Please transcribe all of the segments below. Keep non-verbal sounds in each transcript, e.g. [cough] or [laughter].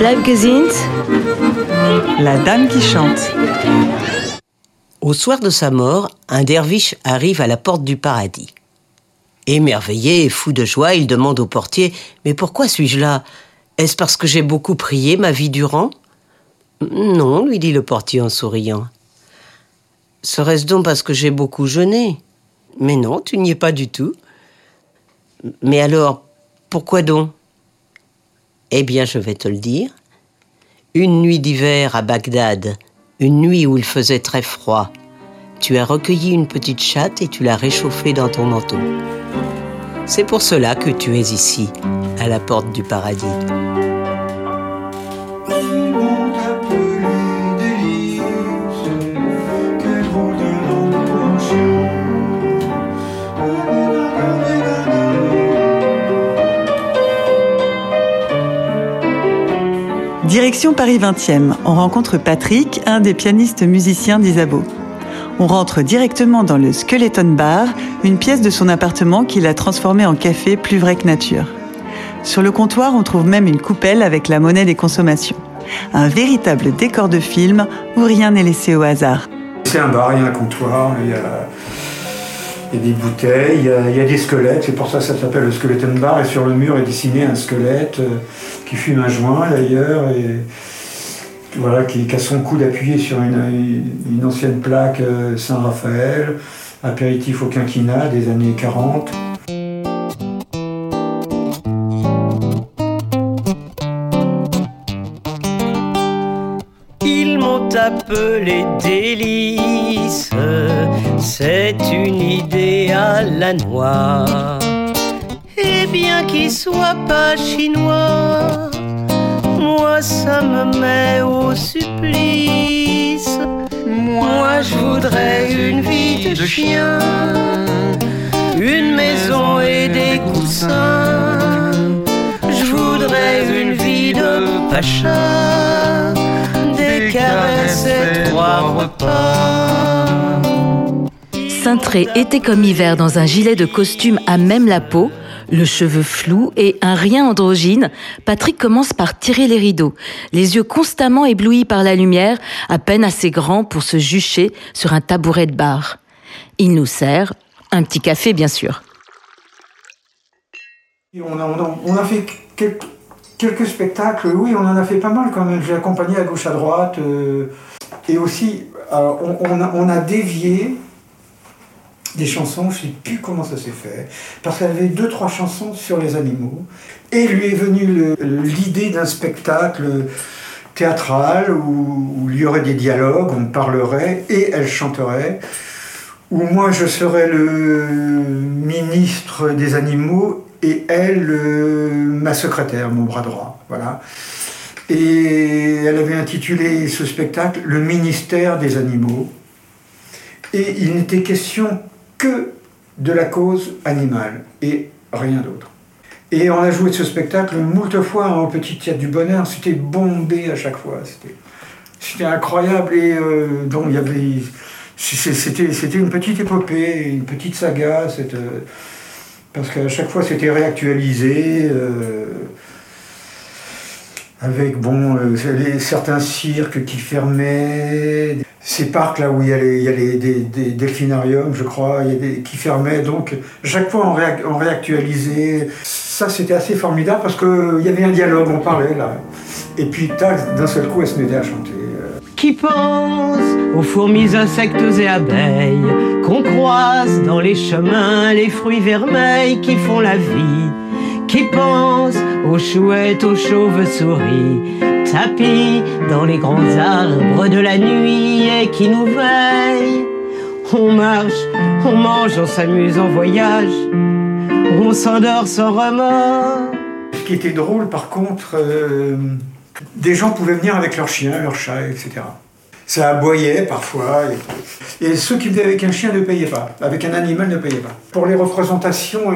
Bleibe sind La dame qui chante. Au soir de sa mort, un derviche arrive à la porte du paradis. Émerveillé et fou de joie, il demande au portier Mais pourquoi suis-je là? Est-ce parce que j'ai beaucoup prié ma vie durant? Non, lui dit le portier en souriant. Serait-ce donc parce que j'ai beaucoup jeûné? Mais non, tu n'y es pas du tout. Mais alors, pourquoi donc? Eh bien, je vais te le dire. Une nuit d'hiver à Bagdad, une nuit où il faisait très froid, tu as recueilli une petite chatte et tu l'as réchauffée dans ton manteau. C'est pour cela que tu es ici, à la porte du paradis. Direction Paris 20e, on rencontre Patrick, un des pianistes musiciens d'Isabeau. On rentre directement dans le Skeleton Bar, une pièce de son appartement qu'il a transformée en café plus vrai que nature. Sur le comptoir, on trouve même une coupelle avec la monnaie des consommations. Un véritable décor de film où rien n'est laissé au hasard. C'est un bar, il y a un comptoir, il y a, des bouteilles, il y a, il y a des squelettes, c'est pour ça que ça s'appelle le Skeleton Bar, et sur le mur est dessiné un squelette euh, qui fume un joint d'ailleurs, et voilà, qui, a son coude appuyé sur une, ancienne plaque euh, Saint-Raphaël, apéritif au quinquennat des années 40. Ils m'ont appelé délice, c'est une idée à la noix. Et bien qu'il soit pas chinois, moi ça me met au supplice. Moi je voudrais une vie de chien, une maison et des coussins. Je voudrais une vie de pacha, des caresses et trois repas. Cintré été comme hiver dans un gilet de costume à même la peau, le cheveu flou et un rien androgyne, Patrick commence par tirer les rideaux, les yeux constamment éblouis par la lumière, à peine assez grands pour se jucher sur un tabouret de bar. Il nous sert un petit café, bien sûr. On a, fait quelques, spectacles, oui, on en a fait pas mal quand même. J'ai accompagné à gauche à droite. Euh, et aussi, euh, on a dévié des chansons, je ne sais plus comment ça s'est fait, parce qu'elle avait deux, trois chansons sur les animaux, et lui est venue l'idée d'un spectacle théâtral où, il y aurait des dialogues, on parlerait, et elle chanterait, où moi je serais le ministre des animaux, et elle ma secrétaire, mon bras droit, voilà. Et elle avait intitulé ce spectacle Le ministère des animaux. Et il n'était question que de la cause animale et rien d'autre. Et on a joué de ce spectacle moult fois au Petit Théâtre du Bonheur, c'était bombé à chaque fois, c'était incroyable et euh, donc il y avait c'était une petite épopée, une petite saga, euh, parce qu'à chaque fois c'était réactualisé. Euh, avec bon, certains cirques qui fermaient, ces parcs là où il y a, les, il des, delphinariums, je crois, qui fermaient. Donc, chaque fois, on, réactualisait. Ça, c'était assez formidable parce qu'il y avait un dialogue, on parlait là. Et puis, d'un seul coup, elle se mettait à chanter. Euh. Qui pense aux fourmis, insectes et abeilles qu'on croise dans les chemins, les fruits vermeils qui font la vie. Qui pense aux chouettes, aux chauves-souris dans les grands arbres de la nuit et qui nous veillent. On marche, on mange, on s'amuse, on voyage, on s'endort sans remords. Ce qui était drôle par contre, euh, des gens pouvaient venir avec leurs chiens, leurs chats, etc. Ça aboyait parfois. Et, ceux qui venaient avec un chien ne payaient pas. Avec un animal ne payaient pas. Pour les représentations,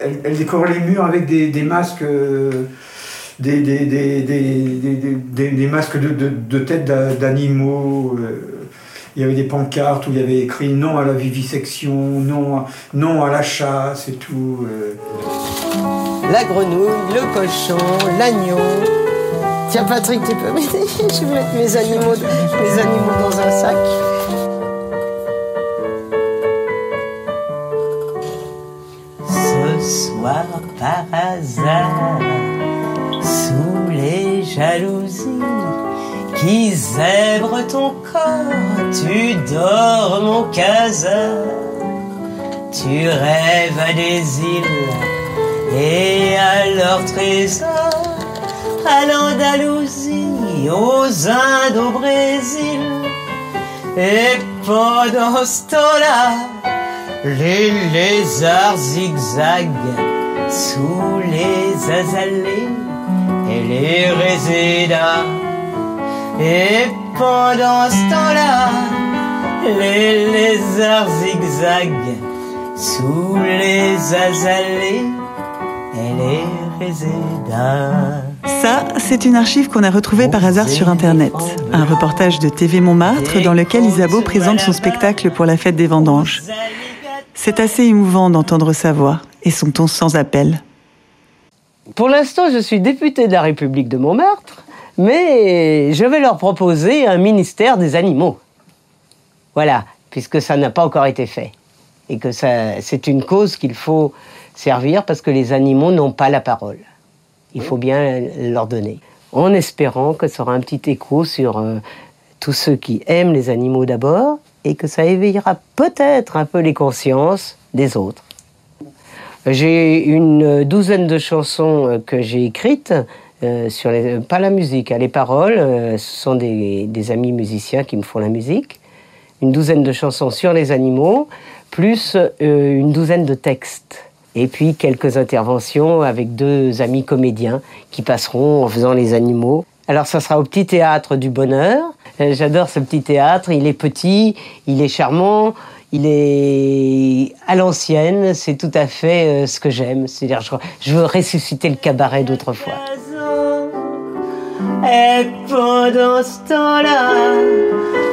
elles, décoraient les murs avec des, masques. Euh, des, des, des, des masques de, de, de têtes d'animaux. Euh, il y avait des pancartes où il y avait écrit non à la vivisection, non, non à la chasse et tout. Euh. La grenouille, le cochon, l'agneau, Tiens Patrick, tu peux m'aider [laughs] Je vais mettre mes animaux, mes animaux dans un sac. Ce soir par hasard, les jalousies qui zèbrent ton corps, tu dors mon casa, tu rêves à des îles et à leurs trésors. À l'Andalousie, aux Indes, au Brésil. Et pendant ce temps-là, les lézards zigzaguent sous les azalées les. Et pendant ce temps-là, les lézards zigzaguent sous les azalées et les résidas. Ça, c'est une archive qu'on a retrouvée par hasard sur Internet. Un reportage de TV Montmartre dans lequel Isabeau présente son spectacle pour la fête des vendanges. C'est assez émouvant d'entendre sa voix et son ton sans appel. Pour l'instant, je suis député de la République de Montmartre, mais je vais leur proposer un ministère des animaux. Voilà, puisque ça n'a pas encore été fait. Et que c'est une cause qu'il faut servir parce que les animaux n'ont pas la parole il faut bien leur donner. En espérant que ça aura un petit écho sur euh, tous ceux qui aiment les animaux d'abord et que ça éveillera peut-être un peu les consciences des autres. J'ai une douzaine de chansons euh, que j'ai écrites, euh, sur les, pas la musique, hein, les paroles, ce sont des, amis musiciens qui me font la musique. Une douzaine de chansons sur les animaux, plus une douzaine de textes et puis quelques interventions avec deux amis comédiens qui passeront en faisant les animaux. Alors ça sera au petit théâtre du bonheur. Euh, j'adore ce petit théâtre, il est petit, il est charmant, il est à l'ancienne, c'est tout à fait euh, ce que j'aime. C'est-à-dire je, veux ressusciter le cabaret d'autrefois. Et pendant ce temps-là,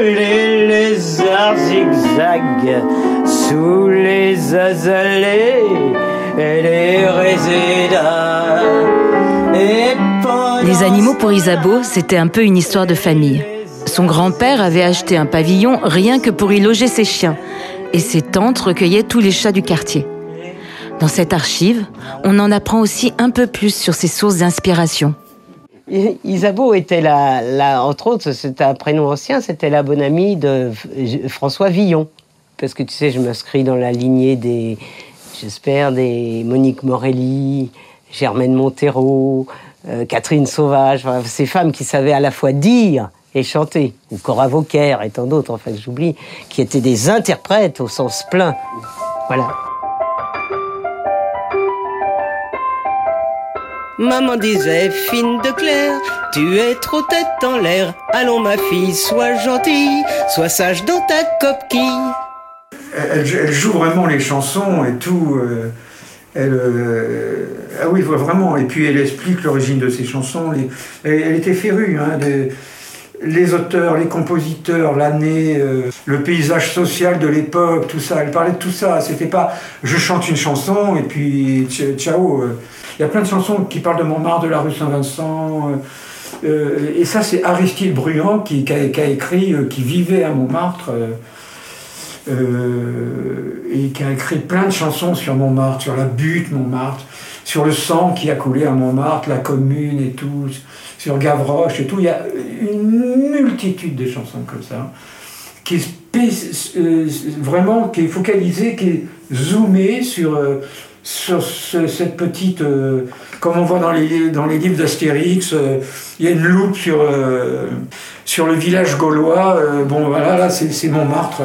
les lézards zigzaguent sous les azalées et les. Les animaux pour Isabeau, c'était un peu une histoire de famille. Son grand-père avait acheté un pavillon rien que pour y loger ses chiens, et ses tantes recueillaient tous les chats du quartier. Dans cette archive, on en apprend aussi un peu plus sur ses sources d'inspiration. Isabeau était la, entre autres, c'était un prénom ancien, c'était la bonne amie de François Villon. Parce que tu sais, je m'inscris dans la lignée des, j'espère, des Monique Morelli, Germaine Montero, euh, Catherine Sauvage, ces femmes qui savaient à la fois dire et chanter, ou Cora Vauquer et tant d'autres, enfin j'oublie, qui étaient des interprètes au sens plein. Voilà. Maman disait, fine de clair, tu es trop tête en l'air. Allons ma fille, sois gentille, sois sage dans ta coquille. Elle, joue vraiment les chansons et tout. Euh, elle, euh, ah oui, vraiment. Et puis elle explique l'origine de ses chansons. elle, était férue. Hein, les auteurs, les compositeurs, l'année, euh, le paysage social de l'époque, tout ça. Elle parlait de tout ça. C'était pas je chante une chanson et puis ciao. Il y a plein de chansons qui parlent de Montmartre, de la rue Saint-Vincent. Euh, euh, et ça, c'est Aristide Bruand qui, a, écrit, euh, qui vivait à Montmartre. et qui a écrit plein de chansons sur Montmartre, sur la butte Montmartre, sur le sang qui a coulé à Montmartre, la commune et tout, sur Gavroche et tout. Il y a une multitude de chansons comme ça, qui est vraiment qui est focalisée, qui est zoomée sur sur cette petite, euh, comme on voit dans les, dans les livres d'Astérix, euh, il y a une loupe sur, euh, sur le village gaulois. bon, voilà, là, c'est Montmartre.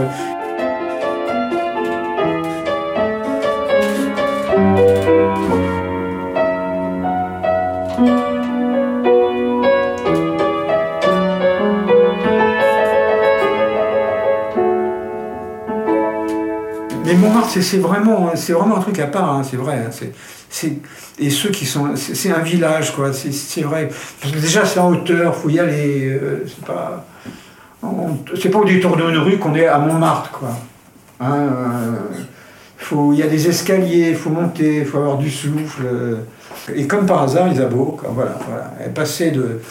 C'est vraiment, c'est vraiment un truc à part, hein, c'est vrai. Hein, et ceux qui sont, c'est un village, quoi. C'est vrai. Parce que déjà, c'est en hauteur, faut y aller. Euh, c'est pas, c'est pas au détour d'une rue qu'on est à Montmartre, quoi. Hein, euh, il y a des escaliers, il faut monter, il faut avoir du souffle. Et comme par hasard, Isabeau, voilà, voilà, elle passait de,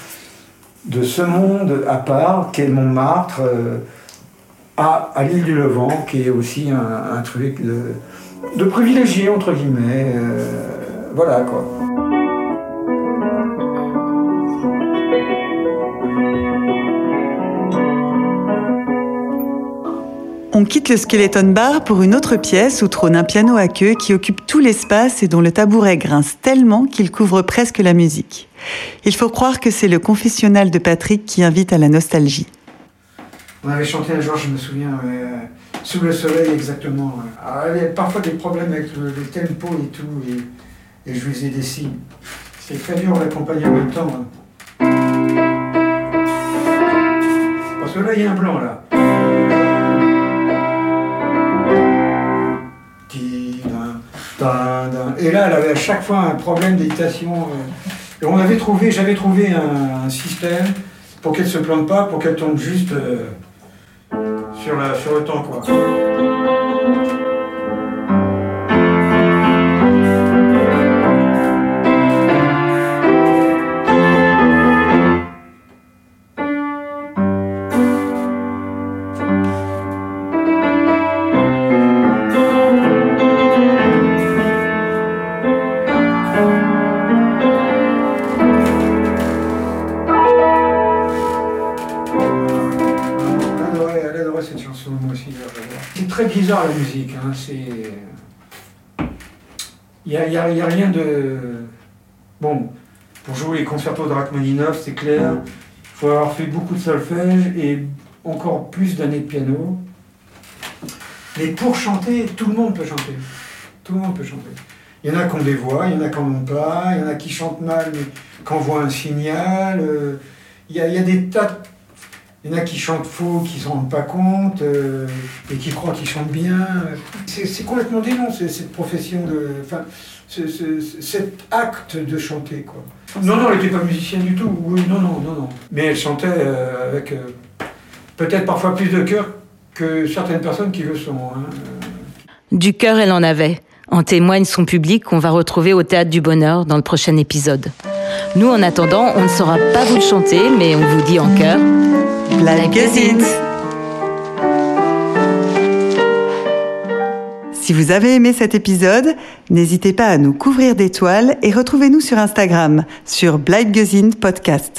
de ce monde à part qu'est Montmartre euh, à, à l'île du Levant, qui est aussi un, truc de, privilégié, entre guillemets. Euh, voilà quoi. On quitte le Skeleton Bar pour une autre pièce où trône un piano à queue qui occupe tout l'espace et dont le tabouret grince tellement qu'il couvre presque la musique. Il faut croire que c'est le confessionnal de Patrick qui invite à la nostalgie. On avait chanté un jour, je me souviens, euh, sous le soleil exactement. il y avait parfois des problèmes avec le, tempo et tout, et, je lui faisais des signes. C'est très dur d'accompagner en même temps. Hein. Parce que là, il y a un blanc là. Et là, elle avait à chaque fois un problème d'éditation. Euh. Et on avait trouvé, j'avais trouvé un, système pour qu'elle ne se plante pas, pour qu'elle tombe juste euh, sur, la, sur le temps. Quoi. Bizarre la musique. Hein. Il n'y a, a, rien de. Bon, pour jouer les concertos de Rachmaninoff, c'est clair. Il faut avoir fait beaucoup de solfège et encore plus d'années de piano. Mais pour chanter, tout le monde peut chanter. Tout le monde peut chanter. Il y en a qui ont des voix, il y en a qui n'en ont pas, il y en a qui chantent mal mais qui envoient un signal. Euh, il y, a, des tas il y en a qui chantent faux, qui ne s'en rendent pas compte, euh, et qui croient qu'ils chantent bien. C'est complètement dénon, cette profession de. Enfin, cet acte de chanter, quoi. Non, non, elle n'était pas musicienne du tout. Oui, non, non, non, non. Mais elle chantait euh, avec euh, peut-être parfois plus de cœur que certaines personnes qui le sont. Hein. Du cœur, elle en avait. En témoigne son public qu'on va retrouver au Théâtre du Bonheur dans le prochain épisode. Nous, en attendant, on ne saura pas vous le chanter, mais on vous dit en cœur. Si vous avez aimé cet épisode, n'hésitez pas à nous couvrir d'étoiles et retrouvez-nous sur Instagram sur Blind Podcast.